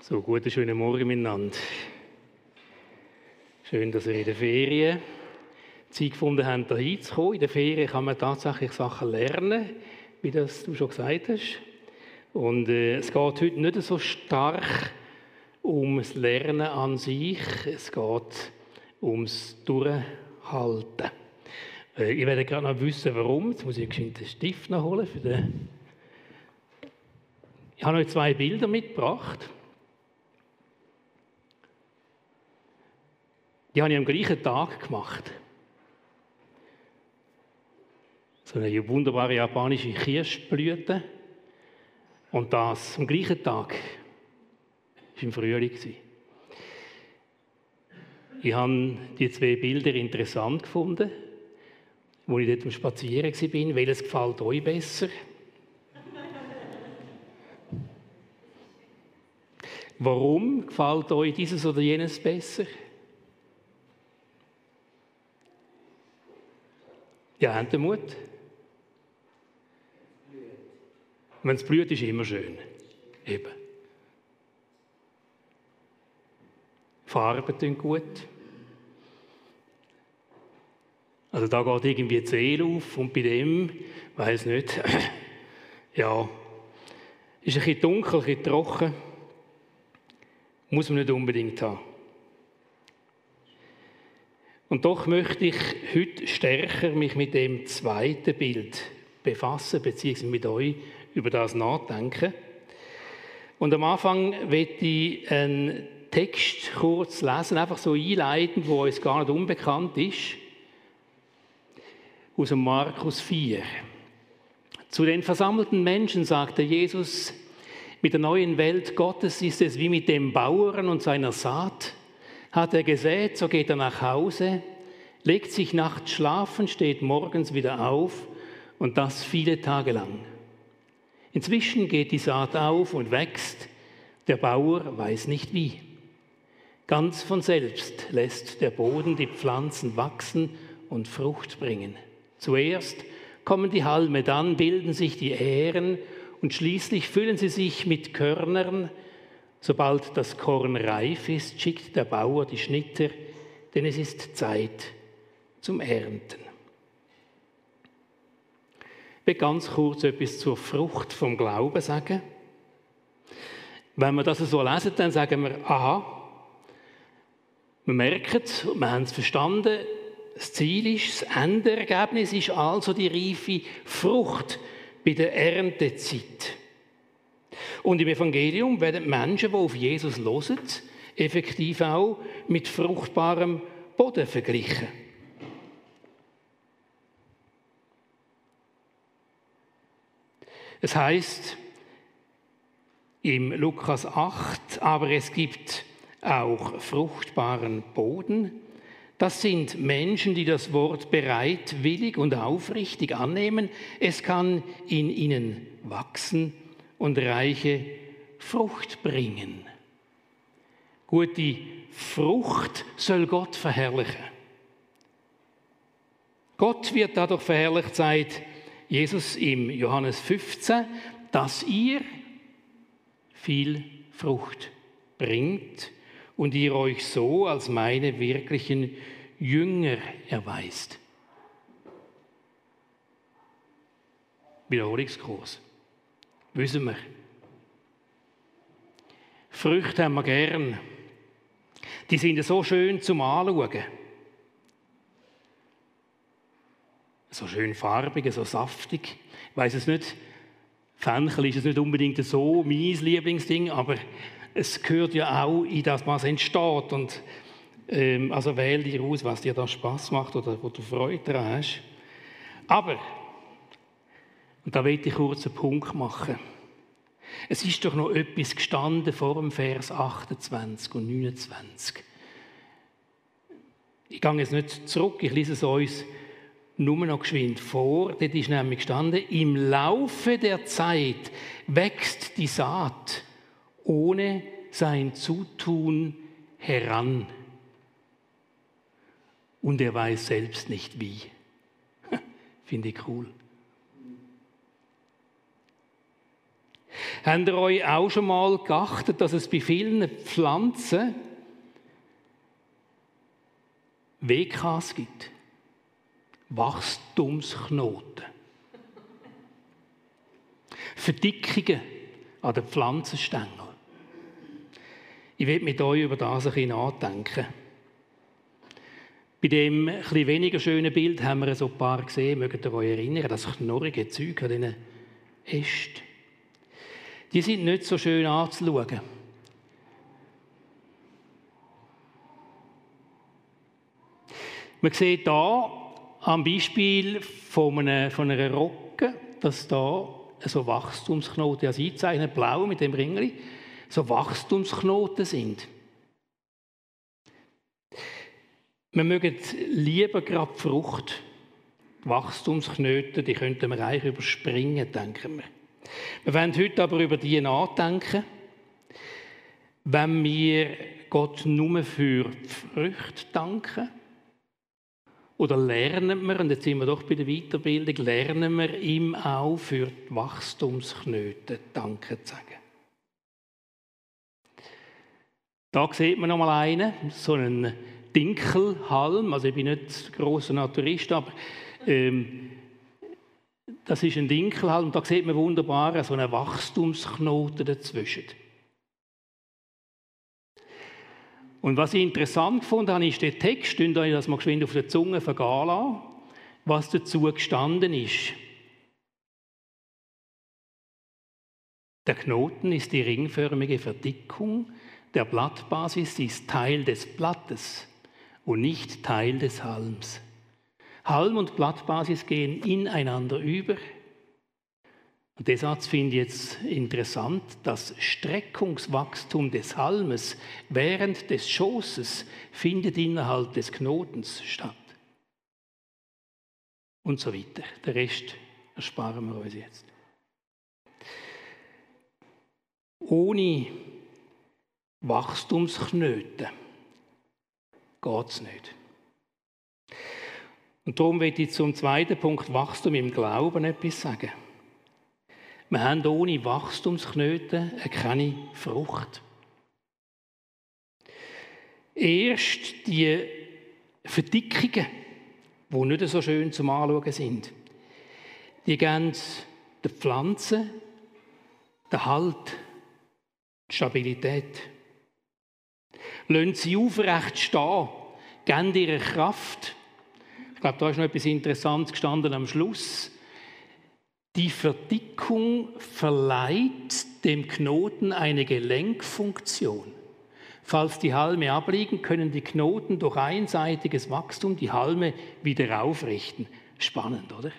So, guten, schönen Morgen miteinander. Schön, dass ihr in der Ferien Zeit gefunden habt, hier hinzukommen. In der Ferien kann man tatsächlich Sachen lernen, wie das du schon gesagt hast. Und äh, es geht heute nicht so stark um das Lernen an sich, es geht ums Durchhalten. Äh, ich werde gerade noch wissen, warum. Jetzt muss ich einen Stift noch holen. Für den ich habe euch zwei Bilder mitgebracht. Die habe ich am gleichen Tag gemacht. So eine wunderbare japanische Kirschblüte. Und das am gleichen Tag. Das war im Frühling. Ich habe die zwei Bilder interessant gefunden, wo ich dort am Spazieren war. Welches gefällt euch besser? Warum gefällt euch dieses oder jenes besser? Ja, habt ihr Mut? Wenn es blüht, ist immer schön. Eben. Farben tun gut. Also da geht irgendwie die Seele auf und bei dem, weiß nicht, ja, ist ein bisschen dunkel, ein bisschen trocken. Muss man nicht unbedingt haben. Und doch möchte ich heute stärker mich mit dem zweiten Bild befassen, beziehungsweise mit euch über das nachdenken. Und am Anfang werde ich einen Text kurz lesen, einfach so einleitend, wo uns gar nicht unbekannt ist, aus dem Markus 4. Zu den versammelten Menschen sagte Jesus, mit der neuen Welt Gottes ist es wie mit dem Bauern und seiner Saat. Hat er gesät, so geht er nach Hause, legt sich nachts schlafen, steht morgens wieder auf und das viele Tage lang. Inzwischen geht die Saat auf und wächst, der Bauer weiß nicht wie. Ganz von selbst lässt der Boden die Pflanzen wachsen und Frucht bringen. Zuerst kommen die Halme, dann bilden sich die Ähren und schließlich füllen sie sich mit Körnern, Sobald das Korn reif ist, schickt der Bauer die Schnitter, denn es ist Zeit zum Ernten. Ich will ganz kurz etwas zur Frucht vom Glauben sagen. Wenn wir das so lesen, dann sagen wir, aha, wir merken es, wir haben es verstanden, das Ziel ist, das Endergebnis ist also die reife Frucht bei der Erntezeit. Und im Evangelium werden Menschen, die auf Jesus hören, effektiv auch mit fruchtbarem Boden verglichen. Es heißt im Lukas 8, aber es gibt auch fruchtbaren Boden. Das sind Menschen, die das Wort bereitwillig und aufrichtig annehmen. Es kann in ihnen wachsen und reiche Frucht bringen. Gute Frucht soll Gott verherrlichen. Gott wird dadurch verherrlicht, sagt Jesus im Johannes 15, dass ihr viel Frucht bringt und ihr euch so als meine wirklichen Jünger erweist. Wiederholungskurs. Wissen wir. Früchte haben wir gern. Die sind so schön zum Anschauen. So schön farbig, so saftig. Ich weiß es nicht, Fenchel ist es nicht unbedingt so mein Lieblingsding, aber es gehört ja auch in das, was entsteht. Und ähm, also wähl dir aus, was dir da Spaß macht oder wo du Freude daran hast. Aber und da will ich kurz einen Punkt machen. Es ist doch noch etwas gestanden vor dem Vers 28 und 29. Ich gehe jetzt nicht zurück, ich lese es uns nur noch geschwind vor. Dort ist nämlich gestanden, im Laufe der Zeit wächst die Saat ohne sein Zutun heran. und er weiß selbst nicht wie. Finde ich cool. Habt ihr euch auch schon mal geachtet, dass es bei vielen Pflanzen WKs gibt? Wachstumsknoten. Verdickungen an den Pflanzenstängeln. Ich will mit euch über das ein bisschen nachdenken. Bei dem etwas weniger schönen Bild haben wir so ein paar gesehen, mögt ihr euch erinnern, das knorrige Zeug an diesen Ästen. Die sind nicht so schön anzuschauen. Man sieht hier am Beispiel von einer, von einer Rocke, dass da so Wachstumsknoten, also einzeichnet blau mit dem Ringli, so Wachstumsknoten sind. Wir mögen lieber gerade die Frucht. Die Wachstumsknoten, die könnten wir eigentlich überspringen, denken wir. Wir wollen heute aber über die nachdenken, wenn wir Gott nur für die Früchte danken. Oder lernen wir, und jetzt sind wir doch bei der Weiterbildung, lernen wir ihm auch für die Wachstumsknoten Danke zu sagen. Da sieht man noch mal einen, so einen Dinkelhalm. Also ich bin nicht großer Naturist, aber ähm, das ist ein Dinkelhalm. Und da sieht man wunderbar so einen Wachstumsknoten dazwischen. Und was ich interessant fand, ist der Text, könnt ihr das mal geschwind auf der Zunge vergehen was dazu gestanden ist. Der Knoten ist die ringförmige Verdickung der Blattbasis, ist Teil des Blattes und nicht Teil des Halms. Halm und Blattbasis gehen ineinander über. Und der Satz finde ich jetzt interessant. Das Streckungswachstum des Halmes während des Schoßes findet innerhalb des Knotens statt. Und so weiter. Der Rest ersparen wir uns jetzt. Ohne Wachstumsknoten geht es nicht. Und darum will ich zum zweiten Punkt Wachstum im Glauben etwas sagen. Wir haben ohne Wachstumsknoten keine Frucht. Erst die Verdickungen, die nicht so schön zum Anschauen sind, die geben der Pflanze den Halt, die Stabilität. Lassen sie aufrecht stehen, geben ihre Kraft. Ich glaube, da ist noch etwas Interessantes gestanden am Schluss. Die Verdickung verleiht dem Knoten eine Gelenkfunktion. Falls die Halme abliegen, können die Knoten durch einseitiges Wachstum die Halme wieder aufrichten. Spannend, oder?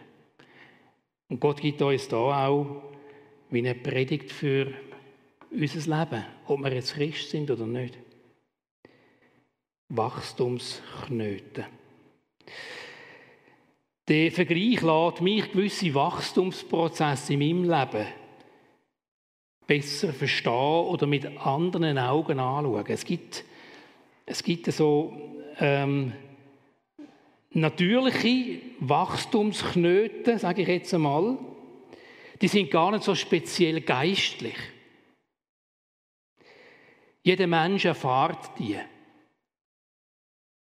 Und Gott gibt uns da auch wie eine Predigt für unser Leben, ob wir jetzt Christ sind oder nicht. Wachstumsknoten. Der Vergleich lässt mich gewisse Wachstumsprozesse in meinem Leben besser verstehen oder mit anderen Augen anschauen. Es gibt, es gibt so ähm, natürliche Wachstumsknoten, sage ich jetzt einmal, die sind gar nicht so speziell geistlich. Jeder Mensch erfahrt die.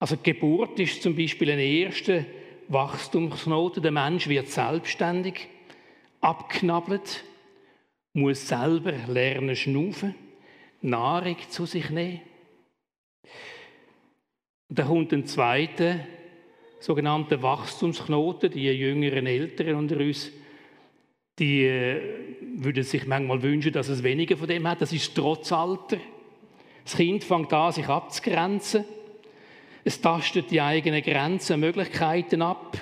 Also Geburt ist zum Beispiel ein erster Wachstumsknoten. Der Mensch wird selbstständig, abknabbelt, muss selber lernen schnaufen, Nahrung zu sich nehmen. Da kommt ein zweiter sogenannter Wachstumsknoten. Die jüngeren Eltern unter uns, die äh, würden sich manchmal wünschen, dass es weniger von dem hat. Das ist Trotzalter. Das Kind fängt an, sich abzugrenzen es tastet die eigenen Grenzen, Möglichkeiten ab.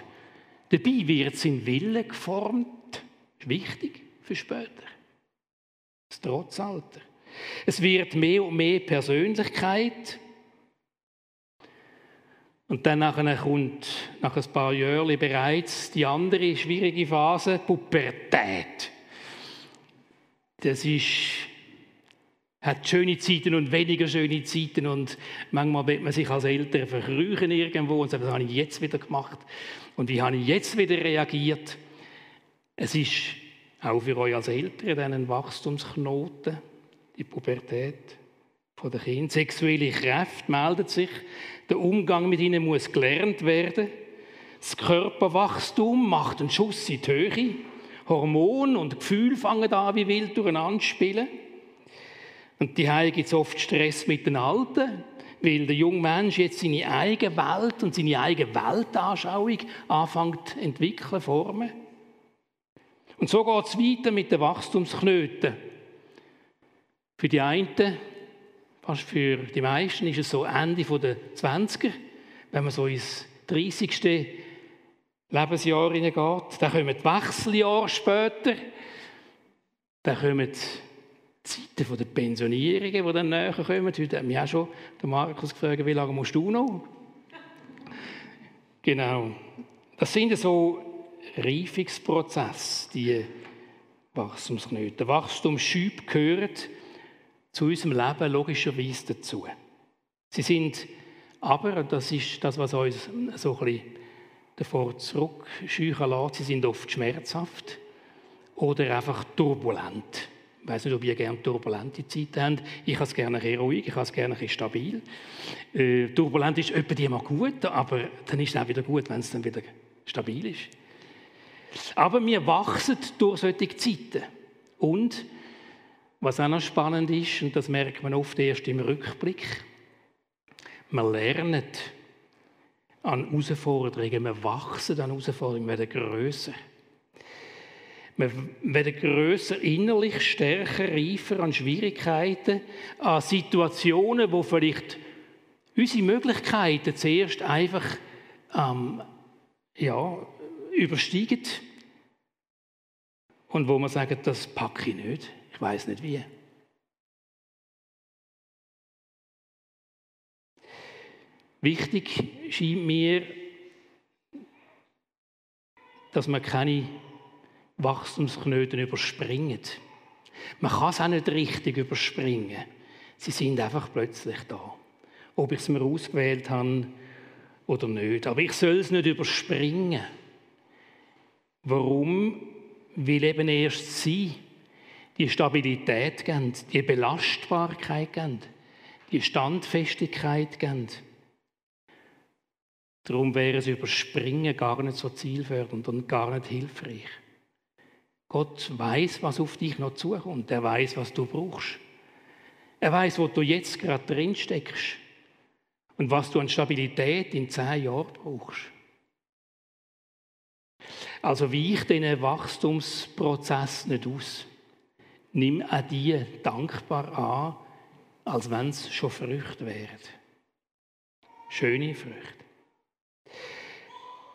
Dabei wird sein Wille geformt. Das ist wichtig für später. Das Trotzalter. Es wird mehr und mehr Persönlichkeit. Und dann kommt nach ein paar Jahren bereits die andere schwierige Phase, Pubertät. Das ist hat schöne Zeiten und weniger schöne Zeiten und manchmal wird man sich als Eltern verkrüchen irgendwo und sagt, was habe ich jetzt wieder gemacht und wie habe ich jetzt wieder reagiert. Es ist auch für euch als Eltern ein Wachstumsknoten, die Pubertät von den Kindern. Sexuelle Kräfte meldet sich, der Umgang mit ihnen muss gelernt werden. Das Körperwachstum macht einen Schuss in die Höhe. Hormone und Gefühle fangen an wie wild durcheinander spielen. Und die gibt es oft Stress mit den Alten, weil der junge Mensch jetzt seine eigene Welt und seine eigene Weltanschauung anfängt zu entwickeln, formen. Und so geht es weiter mit den Wachstumsknöten. Für die einen, fast für die meisten, ist es so Ende der 20er, wenn man so ins 30. Lebensjahr hineingeht. Dann kommen die Wechseljahre später. Dann kommen Zeiten der Pensionierungen, die dann näher kommen. Heute hat mich auch schon der Markus gefragt, wie lange musst du noch? Genau. Das sind so Reifungsprozesse, die Wachstumsknöte. Der Wachstumsschub gehört zu unserem Leben logischerweise dazu. Sie sind aber, und das ist das, was uns so ein bisschen davor zurückscheuchen lässt, sie sind oft schmerzhaft oder einfach turbulent. Ich weiß nicht, ob ihr gerne turbulente Zeiten habt. Ich habe es gerne ein ruhig, ich habe es gerne ein stabil. Äh, turbulent ist etwa immer gut, aber dann ist es auch wieder gut, wenn es dann wieder stabil ist. Aber wir wachsen durch solche Zeiten. Und, was auch noch spannend ist, und das merkt man oft erst im Rückblick, wir lernen an Herausforderungen, wir wachsen an Herausforderungen, wir werden grösser. Wir werden grösser innerlich, stärker, reifer an Schwierigkeiten, an Situationen, wo vielleicht unsere Möglichkeiten zuerst einfach ähm, ja, übersteigen und wo wir sagen, das packe ich nicht, ich weiß nicht wie. Wichtig scheint mir, dass man keine Wachstumsknoten überspringen. Man kann es auch nicht richtig überspringen. Sie sind einfach plötzlich da. Ob ich es mir ausgewählt habe oder nicht. Aber ich soll es nicht überspringen. Warum? Weil eben erst sie die Stabilität geben, die Belastbarkeit geben, die Standfestigkeit geben. Darum wäre es Überspringen gar nicht so zielfördernd und gar nicht hilfreich. Gott weiß, was auf dich noch zukommt. Er weiß, was du brauchst. Er weiß, wo du jetzt gerade drin steckst und was du an Stabilität in zehn Jahren brauchst. Also weich diesen Wachstumsprozess nicht aus. Nimm auch die dankbar an, als wenn es schon Früchte wären. Schöne Früchte.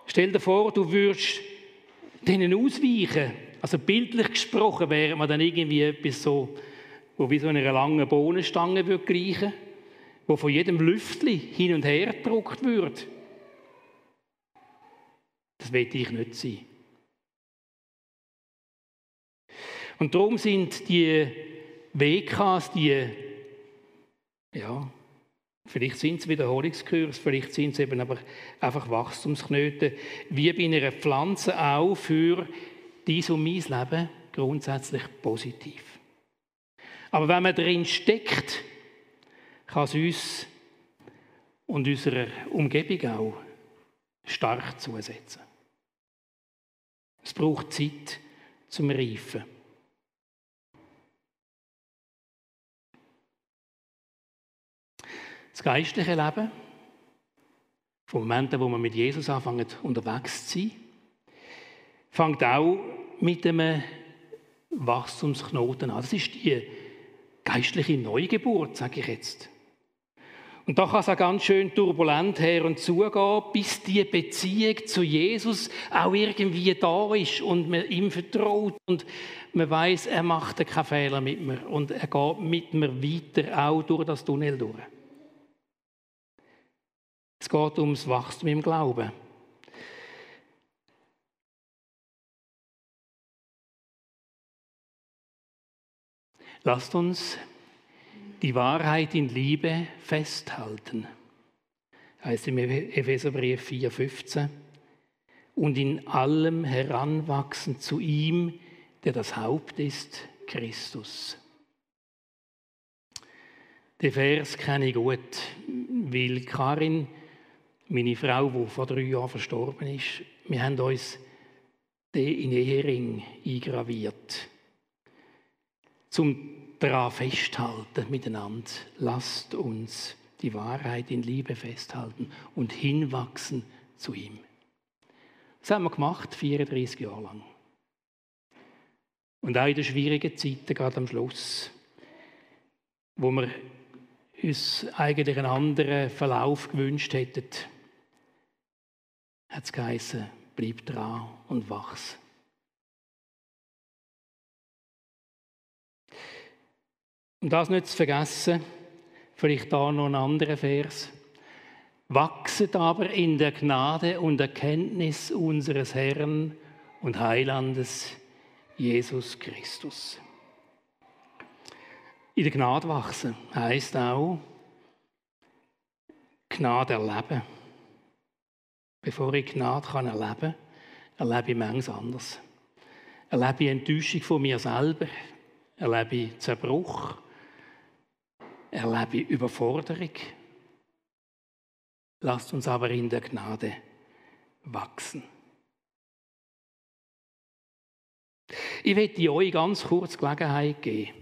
Stell dir vor, du würdest denen ausweichen. Also bildlich gesprochen wäre man dann irgendwie etwas so, wo wie so eine lange Bohnenstange würde gleichen, wo von jedem Lüftli hin und her gedruckt wird. Das will ich nicht sein. Und darum sind die WKs, die ja, Vielleicht sind es Wiederholungskurs, vielleicht sind es eben aber einfach Wachstumsknoten, wie bei einer Pflanze auch für dies und mein Leben grundsätzlich positiv. Aber wenn man drin steckt, kann es uns und unserer Umgebung auch stark zusetzen. Es braucht Zeit zum Reifen. Das geistliche Leben, vom Moment, wo man mit Jesus anfängt, unterwegs zu sein, fängt auch mit einem Wachstumsknoten an. Das ist die geistliche Neugeburt, sage ich jetzt. Und da kann es auch ganz schön turbulent her und zugehen, bis die Beziehung zu Jesus auch irgendwie da ist und man ihm vertraut und man weiß, er macht keinen Fehler mit mir und er geht mit mir weiter, auch durch das Tunnel durch. Es geht ums Wachstum im Glauben. Lasst uns die Wahrheit in Liebe festhalten. Heißt im Epheserbrief 4,15. Und in allem heranwachsen zu ihm, der das Haupt ist, Christus. Den Vers kenne ich gut, weil Karin, meine Frau, die vor drei Jahren verstorben ist, wir haben uns den in Ehering eingraviert. Zum daran festhalten miteinander. Lasst uns die Wahrheit in Liebe festhalten und hinwachsen zu ihm. Das haben wir gemacht, 34 Jahre lang. Und auch in den schwierigen Zeiten, gerade am Schluss, wo wir uns eigentlich einen anderen Verlauf gewünscht hätten, hat es geheißen, bleib dran und wachs. Und das nicht zu vergessen, vielleicht da noch ein anderer Vers. Wachset aber in der Gnade und Erkenntnis unseres Herrn und Heilandes Jesus Christus. In der Gnade wachsen heißt auch Gnade erleben. Bevor ich Gnade kann erleben kann, erlebe ich manches anders. Erlebe ich Enttäuschung von mir selber, erlebe ich Zerbruch, erlebe Überforderung. Lasst uns aber in der Gnade wachsen. Ich werde euch ganz kurz Gelegenheit geben,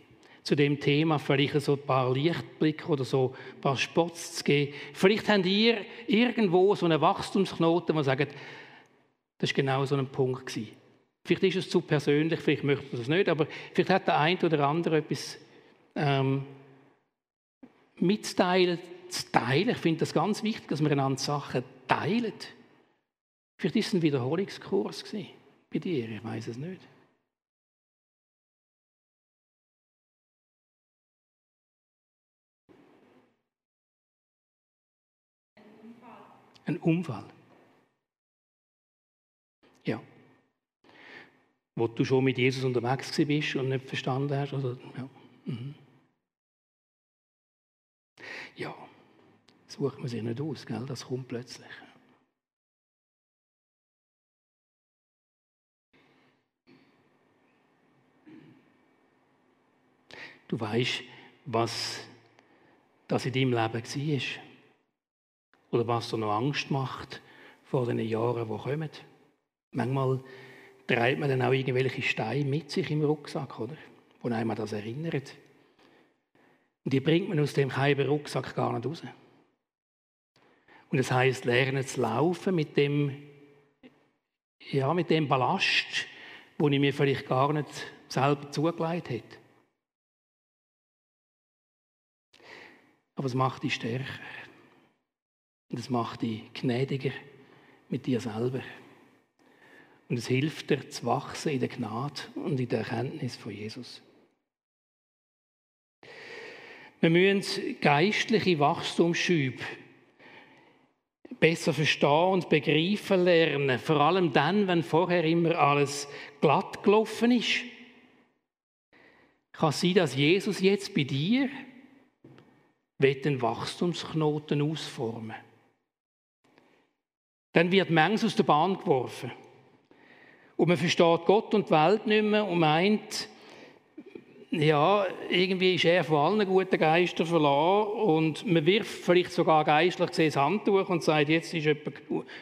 zu dem Thema vielleicht so ein paar Lichtblicke oder so ein paar Spots zu geben. Vielleicht habt ihr irgendwo so einen Wachstumsknoten, wo sagt, das war genau so ein Punkt. Gewesen. Vielleicht ist es zu persönlich, vielleicht möchte man es nicht, aber vielleicht hat der eine oder andere etwas ähm, mitzuteilen, zu teilen. Ich finde das ganz wichtig, dass wir einander Sachen teilen. Vielleicht ist es ein Wiederholungskurs bei dir, ich weiß es nicht. Ein Unfall. Ja. Wo du schon mit Jesus unterwegs bist und nicht verstanden hast. Oder, ja. Mhm. Ja, sucht man sich nicht aus, gell? das kommt plötzlich. Du weißt, was das in deinem Leben war. Oder was dir noch Angst macht vor den Jahren, die kommen. Manchmal treibt man dann auch irgendwelche Steine mit sich im Rucksack, oder? Wo einem das erinnert. Und die bringt man aus dem halben Rucksack gar nicht raus. Und das heißt, lernen zu laufen mit dem, ja, mit dem Ballast, wo ich mir vielleicht gar nicht selber zugelegt hätte. Aber es macht dich stärker. Und es macht dich gnädiger mit dir selber. Und es hilft dir zu wachsen in der Gnade und in der Erkenntnis von Jesus. Wir müssen geistliche Wachstumsschübe besser verstehen und begreifen lernen. Vor allem dann, wenn vorher immer alles glatt gelaufen ist. Kann sein, dass Jesus jetzt bei dir den Wachstumsknoten ausformen Dann wird manches aus der Bahn geworfen. Und man versteht Gott und die Welt nicht mehr und meint, ja, irgendwie ist er von allen guten Geistern verloren und man wirft vielleicht sogar geistlich das Handtuch und sagt, jetzt ist etwa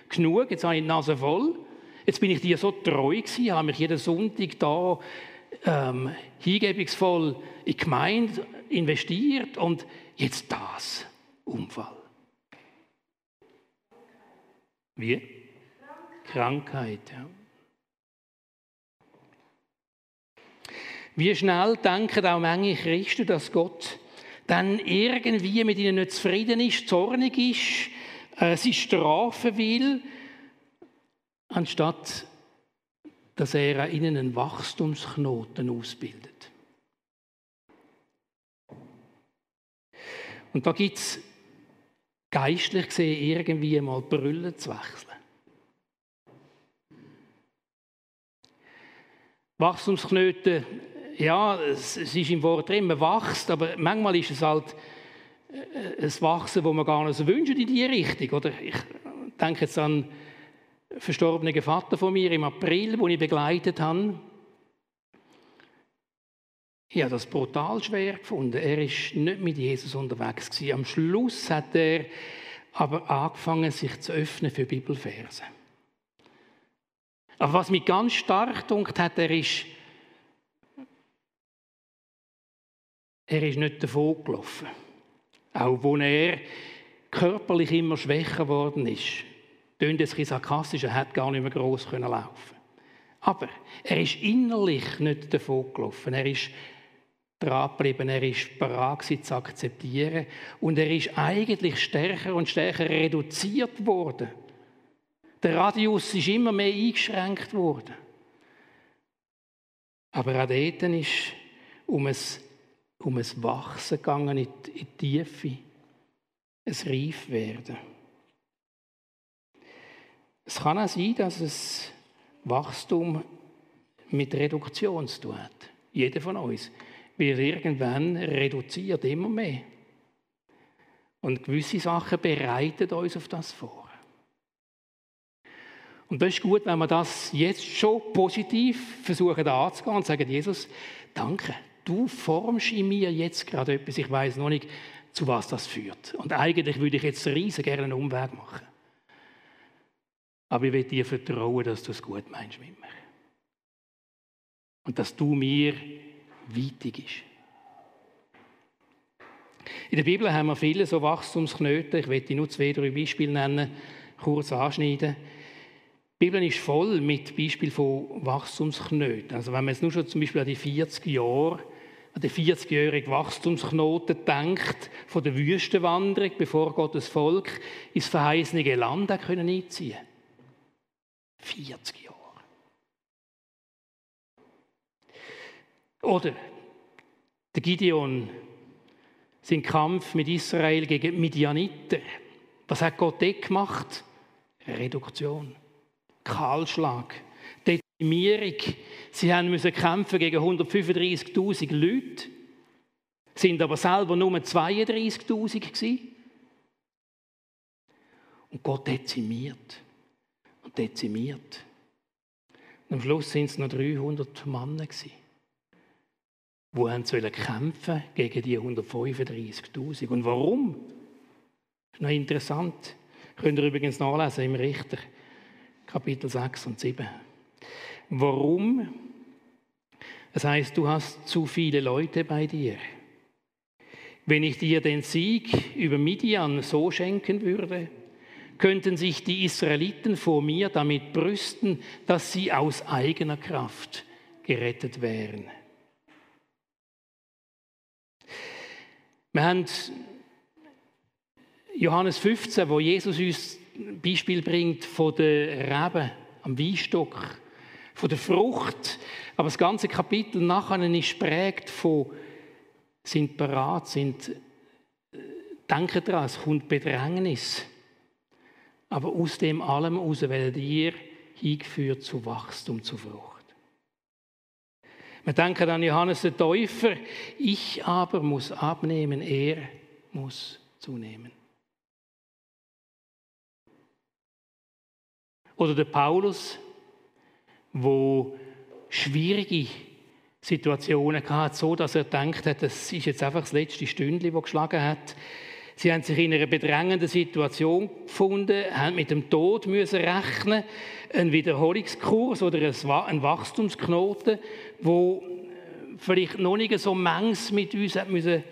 genug, jetzt habe ich die Nase voll. Jetzt bin ich dir so treu gewesen, habe mich jeden Sonntag da ähm, hingebungsvoll in die Gemeinde investiert und jetzt das, Unfall. Wie? Krankheit, ja. Wie schnell denken auch manche Christen, dass Gott dann irgendwie mit ihnen nicht zufrieden ist, zornig ist, äh, sie strafen will, anstatt dass er ihnen einen Wachstumsknoten ausbildet. Und da gibt es geistlich gesehen irgendwie mal Brüllen zu wechseln. Wachstumsknoten ja, es, ist im Wort drin, man wächst, aber manchmal ist es halt äh, ein Wachsen, wo man gar nicht so wünscht in die Richtung. Oder ich denke jetzt an einen verstorbenen Vater von mir im April, den ich begleitet habe. Ich habe das brutal schwer gefunden. Er ist nicht mit Jesus unterwegs gewesen. Am Schluss hat er aber angefangen, sich zu öffnen für Bibelverse. Aber was mich ganz stark dunkt hat, er ist, er ist nicht davon gelaufen. Auch wo er körperlich immer schwächer geworden ist. Tönt es sarkastisch, er hat gar nicht mehr gross laufen Aber er ist innerlich nicht davon gelaufen. Er ist dran geblieben, er ist bereit zu akzeptieren und er ist eigentlich stärker und stärker reduziert worden. Der Radius ist immer mehr eingeschränkt worden. Aber auch dort ist um ein, um ein Wachsen gegangen in die, Tiefe, ein Reifwerden. Es kann auch sein, dass es Wachstum mit Reduktion zu tun hat. Jeder von uns wird irgendwann reduziert, immer mehr. Und gewisse Sachen bereiten uns auf das vor. Und das ist gut, wenn wir das jetzt schon positiv versuchen anzugehen und sagen, Jesus, danke, du formst in mir jetzt gerade etwas, ich weiß noch nicht, zu was das führt. Und eigentlich würde ich jetzt riesen gerne einen Umweg machen. Aber ich will dir vertrauen, dass du es gut meinst mit mir. Und dass du mir wichtig ist. In der Bibel haben wir viele so Wachstumsknöte. Ich werde nur zwei, drei Beispiele nennen, kurz anschneiden. Die Bibel ist voll mit Beispielen von Wachstumsknöten. Also wenn man jetzt nur schon zum Beispiel an die 40 Jahre, an den 40-jährigen Wachstumsknoten denkt, von der Wüstenwanderung, bevor Gottes Volk ins verheißene Land einziehen 40 Jahre. Oder der Gideon, sein Kampf mit Israel gegen Midianiter. Was hat Gott dort gemacht? Reduktion, Kahlschlag, Dezimierung. Sie haben müssen kämpfen gegen 135.000 Leute, sind aber selber nur 32.000 gewesen. Und Gott dezimiert und dezimiert. Und am Schluss sind es noch 300 Männer gewesen wo haben kämpfen gegen die 135.000. Und warum? Das ist noch interessant. Könnt ihr übrigens nachlesen im Richter, Kapitel 6 und 7. Warum? Das heißt, du hast zu viele Leute bei dir. Wenn ich dir den Sieg über Midian so schenken würde, könnten sich die Israeliten vor mir damit brüsten, dass sie aus eigener Kraft gerettet wären. Wir haben Johannes 15, wo Jesus uns ein Beispiel bringt von der Rebe am Weinstock, von der Frucht. Aber das ganze Kapitel nachher ist prägt von sind parat, sind denken daran, es kommt Bedrängnis. Aber aus dem allem heraus werdet ihr hingeführt zu Wachstum, zu Frucht. Wir denken an Johannes der Täufer. Ich aber muss abnehmen, er muss zunehmen. Oder der Paulus, wo schwierige Situationen hatte, so dass er denkt hat, das ist jetzt einfach das letzte Stündchen, das geschlagen hat. Sie haben sich in einer bedrängenden Situation gefunden, haben mit dem Tod müssen rechnen, ein Wiederholungskurs oder ein Wachstumsknoten, wo vielleicht noch nicht so mangs mit uns hat müssen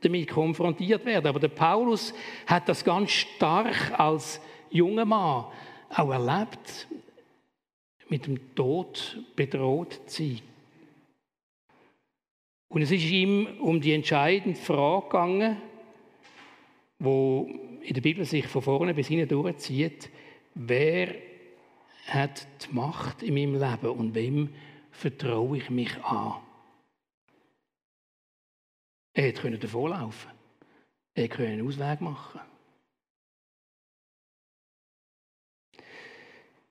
damit konfrontiert werden. Aber der Paulus hat das ganz stark als junger Mann auch erlebt, mit dem Tod bedroht zu sein. Und es ist ihm um die entscheidende Frage gegangen, wo in der Bibel sich von vorne bis hinten durchzieht, wer hat die Macht in meinem Leben und wem vertraue ich mich an? Er hätte davonlaufen. Er konnte einen Ausweg machen.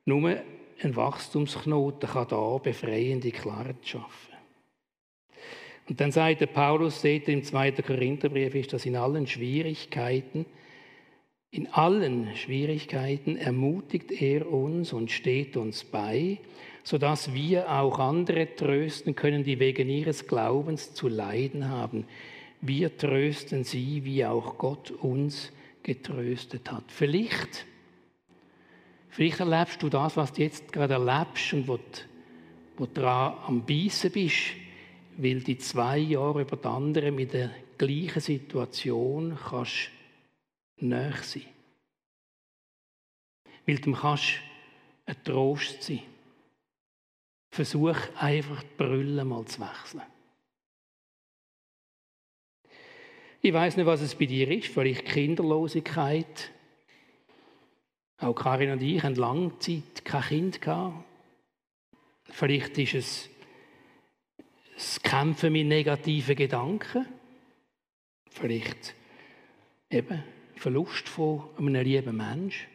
Nur ein Wachstumsknoten kann da befreiende Klarheit schaffen. Und dann sagt der Paulus, seht im 2. Korintherbrief, ist das in allen Schwierigkeiten, in allen Schwierigkeiten ermutigt er uns und steht uns bei, sodass wir auch andere trösten können, die wegen ihres Glaubens zu leiden haben. Wir trösten sie, wie auch Gott uns getröstet hat. Vielleicht, vielleicht erlebst du das, was du jetzt gerade erlebst und wo, du am Beißen bist, weil die zwei Jahre über die anderen mit der gleichen Situation kannst näher sein. Weil du kannst ein Trost sein. Versuch einfach die Brille mal zu wechseln. Ich weiß nicht, was es bei dir ist, vielleicht Kinderlosigkeit. Auch Karin und ich haben lange Zeit kein Kind gehabt. Vielleicht ist es das Kämpfen mit negativen Gedanken. Vielleicht eben Verlust von einem lieben Menschen.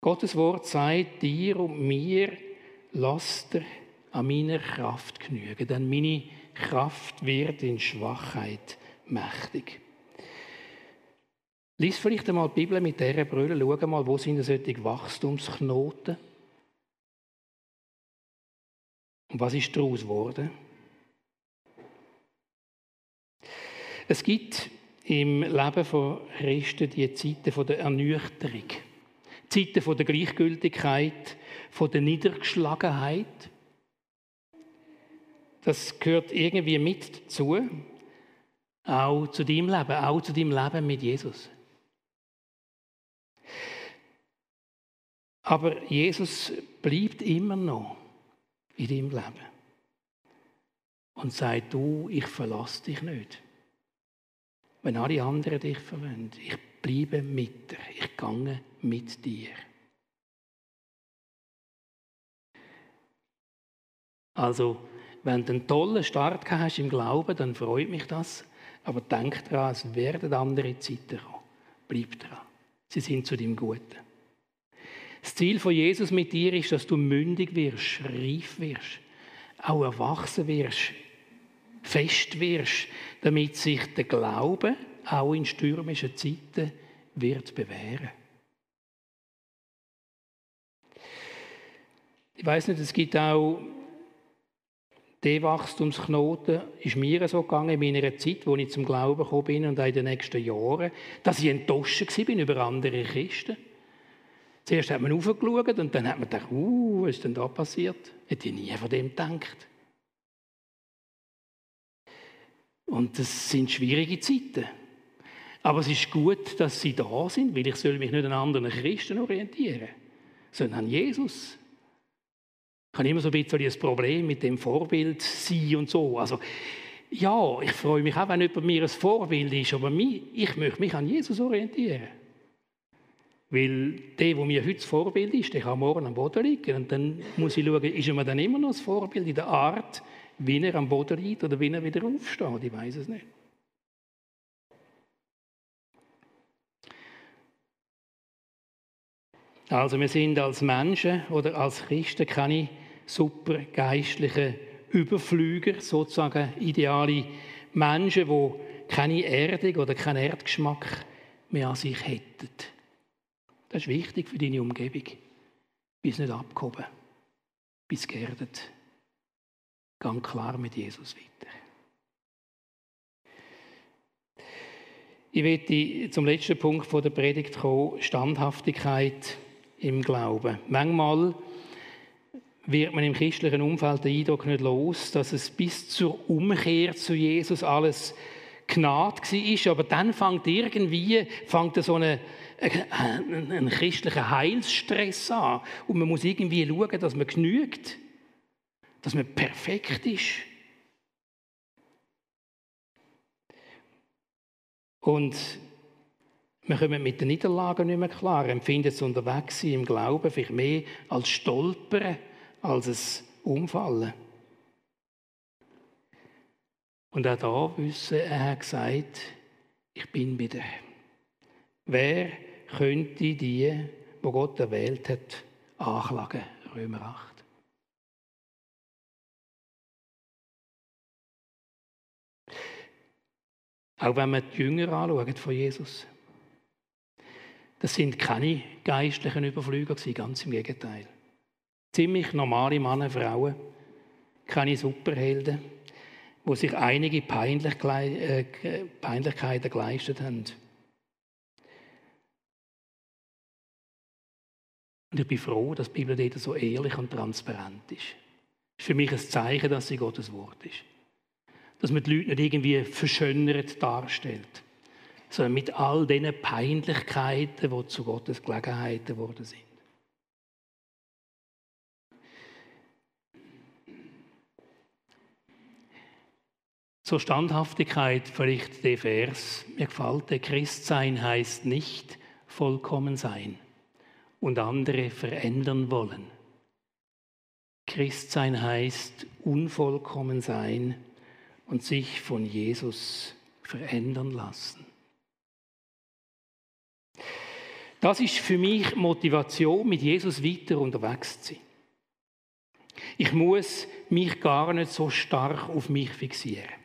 Gottes Wort sagt dir und mir, lass dir an meiner Kraft genügen, denn meine Kraft wird in Schwachheit mächtig. Lies vielleicht einmal die Bibel mit dieser Brille, schau mal, wo sind solche Wachstumsknoten und was ist daraus geworden? Es gibt im Leben von Christen die Zeiten der Ernüchterung, Zeiten der Gleichgültigkeit, der Niedergeschlagenheit. Das gehört irgendwie mit dazu, auch zu deinem Leben, auch zu deinem Leben mit Jesus. Aber Jesus bleibt immer noch in deinem Leben. Und sagt du, ich verlasse dich nicht. Wenn alle anderen dich verwenden, ich bleibe mit dir, ich gange mit dir. Also, wenn du einen tollen Start hast im Glauben, dann freut mich das. Aber denk daran, es werden andere Zeiten kommen. Bleib dran. Sie sind zu dem Guten. Ziel von Jesus mit dir ist, dass du mündig wirst, reif wirst, auch erwachsen wirst, fest wirst, damit sich der Glaube auch in stürmischen Zeiten wird bewähren. Ich weiß nicht, es gibt auch der Wachstumsknoten ist mir so gegangen in meiner Zeit, wo ich zum Glauben gekommen bin und auch in den nächsten Jahren, dass ich enttäuscht war über andere Christen. Zuerst hat man aufgeschaut und dann hat man gedacht, uh, was ist denn da passiert? Hätte ich nie von dem gedacht. Und das sind schwierige Zeiten. Aber es ist gut, dass sie da sind, weil ich soll mich nicht an anderen Christen orientieren, sondern an Jesus. Ich habe immer so ein bisschen ein Problem mit dem Vorbild sein und so. Also, ja, ich freue mich auch, wenn jemand mir ein Vorbild ist, aber ich möchte mich an Jesus orientieren. Weil der, der mir heute das Vorbild ist, der kann morgen am Boden liegen. Und dann muss ich schauen, ist er mir dann immer noch das Vorbild in der Art, wie er am Boden liegt oder wie er wieder aufsteht. Ich weiß es nicht. Also wir sind als Menschen oder als Christen keine super geistlichen Überflüger, sozusagen ideale Menschen, die keine Erdung oder keinen Erdgeschmack mehr an sich hätten. Das ist wichtig für deine Umgebung. Bist nicht abgehoben. Bist geerdet. Gang klar mit Jesus weiter. Ich werde zum letzten Punkt der Predigt kommen, Standhaftigkeit im Glauben. Manchmal wird man im christlichen Umfeld den Eindruck nicht los, dass es bis zur Umkehr zu Jesus alles Gnade war, aber dann fängt irgendwie fängt so eine einen, christlichen Heilsstress an. Und man muss irgendwie schauen, dass man genügt, dass man perfekt ist. Und wir kommen mit den Niederlagen nicht mehr klar, empfinden es unterwegs im Glauben vielleicht mehr als Stolpern, als es Umfallen. Und auch da wissen, er hat gesagt, ich bin dir. Wer könnte die, wo Gott erwählt hat, anklagen. Römer 8. Auch wenn man die Jünger anschauen von Jesus, das sind keine geistlichen Überflüger ganz im Gegenteil. Ziemlich normale Männer, Frauen, keine Superhelden, wo sich einige äh, Peinlichkeiten geleistet haben. Und ich bin froh, dass die Bibel dort so ehrlich und transparent ist. Das ist für mich ein Zeichen, dass sie Gottes Wort ist. Dass man die Leute nicht irgendwie verschönert darstellt, sondern mit all diesen Peinlichkeiten, die zu Gottes Gelegenheiten geworden sind. Zur Standhaftigkeit vielleicht der Vers. Mir gefällt, der Christsein heißt nicht vollkommen sein und andere verändern wollen. Christsein heißt unvollkommen sein und sich von Jesus verändern lassen. Das ist für mich Motivation, mit Jesus weiter unterwegs zu sein. Ich muss mich gar nicht so stark auf mich fixieren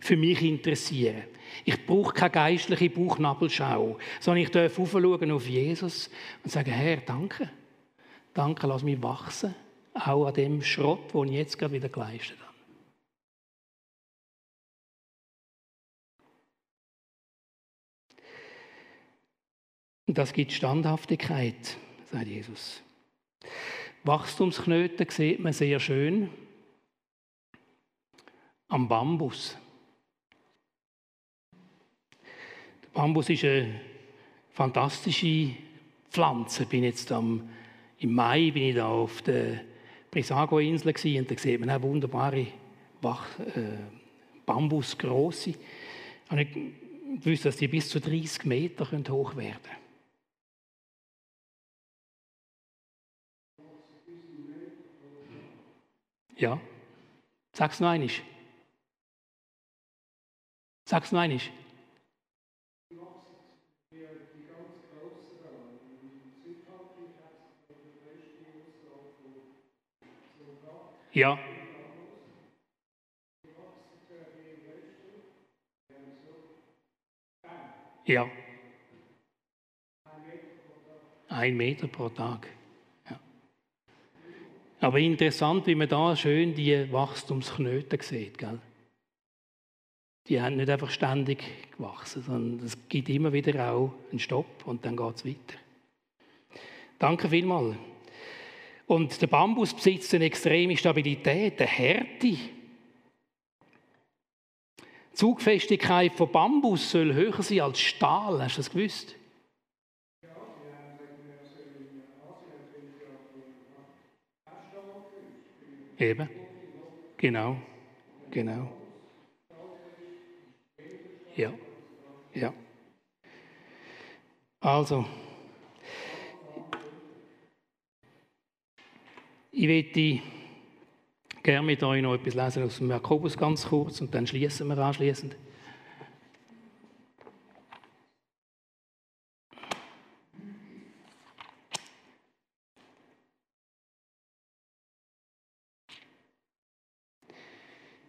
für mich interessieren. Ich brauche keine geistliche Bauchnabelschau, sondern ich darf aufschauen auf Jesus und sagen, Herr, danke. Danke, lass mich wachsen, auch an dem Schrott, den ich jetzt gerade wieder geleistet habe. Und das gibt Standhaftigkeit, sagt Jesus. Wachstumsknoten sieht man sehr schön am Bambus. Bambus ist eine fantastische Pflanze. Ich bin jetzt am, im Mai bin ich da auf der Brissago-Insel und da sieht man auch wunderbare Wach, äh, Bambusgrosse. Ich wusste, dass die bis zu 30 Meter hoch werden können. Ja. Sag's noch einmal. Sag's noch einmal. Ja. Ja. Ein Meter pro Tag. Ja. Aber interessant, wie man da schön die Wachstumsknoten sieht. Gell? Die haben nicht einfach ständig gewachsen, sondern es gibt immer wieder auch einen Stopp und dann geht es weiter. Danke vielmals. Und der Bambus besitzt eine extreme Stabilität, eine Härte. Die Zugfestigkeit von Bambus soll höher sein als Stahl. Hast du das gewusst? Eben. Genau. Genau. Ja. Ja. Also, Ich möchte gerne mit euch noch etwas lesen aus dem Jakobus ganz kurz und dann schließen wir anschließend.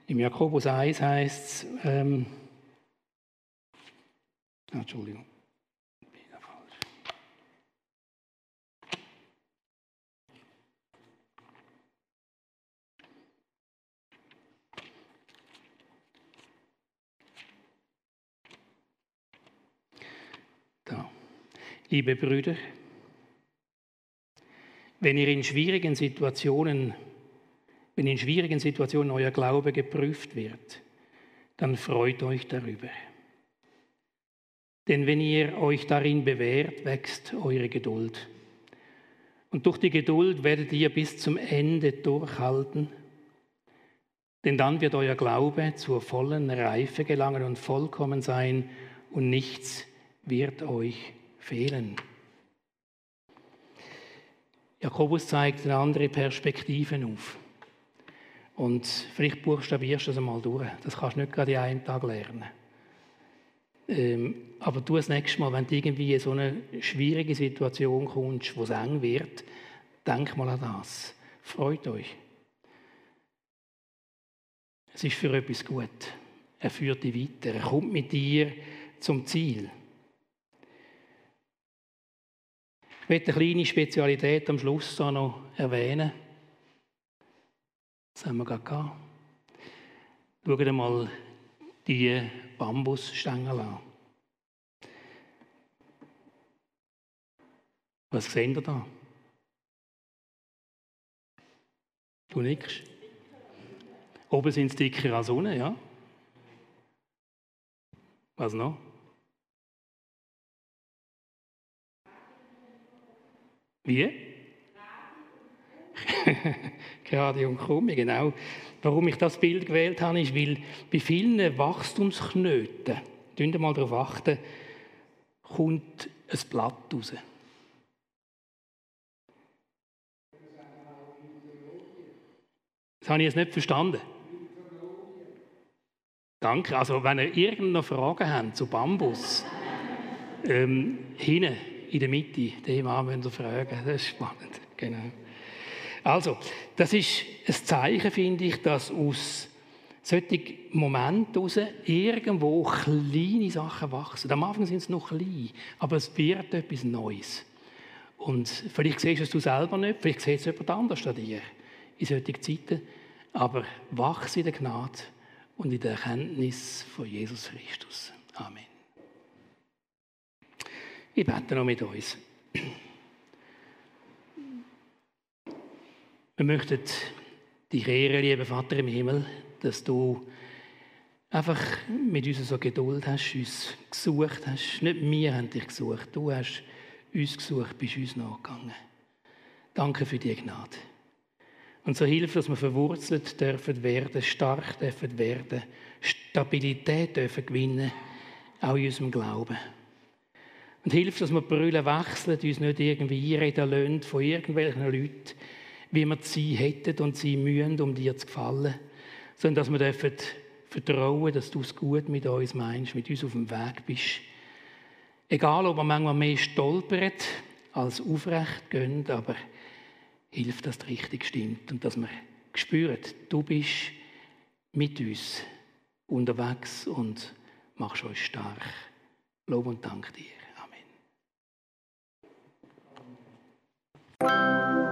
Im Jakobus 1 heißt es, ähm, Entschuldigung. Liebe Brüder, wenn ihr in schwierigen Situationen, wenn in schwierigen Situationen euer Glaube geprüft wird, dann freut euch darüber. Denn wenn ihr euch darin bewährt, wächst eure Geduld. Und durch die Geduld werdet ihr bis zum Ende durchhalten. Denn dann wird euer Glaube zur vollen Reife gelangen und vollkommen sein und nichts wird euch fehlen. Jakobus zeigt eine andere Perspektive auf. Und vielleicht buchstabierst du das einmal durch. Das kannst du nicht gerade in einem Tag lernen. Ähm, aber du das nächste Mal, wenn du irgendwie in so eine schwierige Situation kommst, wo es eng wird, denk mal an das. Freut euch. Es ist für etwas gut. Er führt dich weiter. Er kommt mit dir zum Ziel. Ich möchte eine kleine Spezialität am Schluss noch erwähnen. Das haben wir gerade gehabt. Schaut mal die Bambusstängel an. Was seht ihr da? Du nickst. Oben sind es dicker als unten, ja? Was noch? Wie? Gerade und krumme, genau. Warum ich das Bild gewählt habe, ist, weil bei vielen Wachstumsknöten, achten mal darauf achten, kommt ein Blatt raus. Das habe ich jetzt nicht verstanden. Danke. Also, wenn ihr irgendeine Fragen habt zu Bambus, ähm, hinten in der Mitte, den Mann müsst ihr fragen. Das ist spannend. Genau. Also, das ist ein Zeichen, finde ich, dass aus solchen Momenten heraus irgendwo kleine Sachen wachsen. Am Anfang sind es noch klein, aber es wird etwas Neues. Und vielleicht siehst du es selber nicht, vielleicht sieht es jemand anders an dir in solchen Zeiten. Aber wachse in der Gnade und in der Erkenntnis von Jesus Christus. Amen. Ich bete noch mit uns. Wir möchten dich ehren, lieber Vater im Himmel, dass du einfach mit uns so Geduld hast, uns gesucht hast. Nicht wir haben dich gesucht, du hast uns gesucht, bist uns nachgegangen. Danke für die Gnade. Und so hilft, dass wir verwurzelt dürfen werden, stark dürfen werden, Stabilität dürfen gewinnen, auch in unserem Glauben. Und hilft, dass wir die Brille wechseln, uns nicht irgendwie einreden lassen von irgendwelchen Leuten, wie wir sie hätten und sie mühen, um dir zu gefallen, sondern dass wir dürfen vertrauen, dass du es gut mit uns meinst, mit uns auf dem Weg bist. Egal, ob wir manchmal mehr stolpern als aufrecht gehen, aber hilft, dass es richtig stimmt und dass wir spüren, du bist mit uns unterwegs und machst uns stark. Lob und Dank dir. Bye.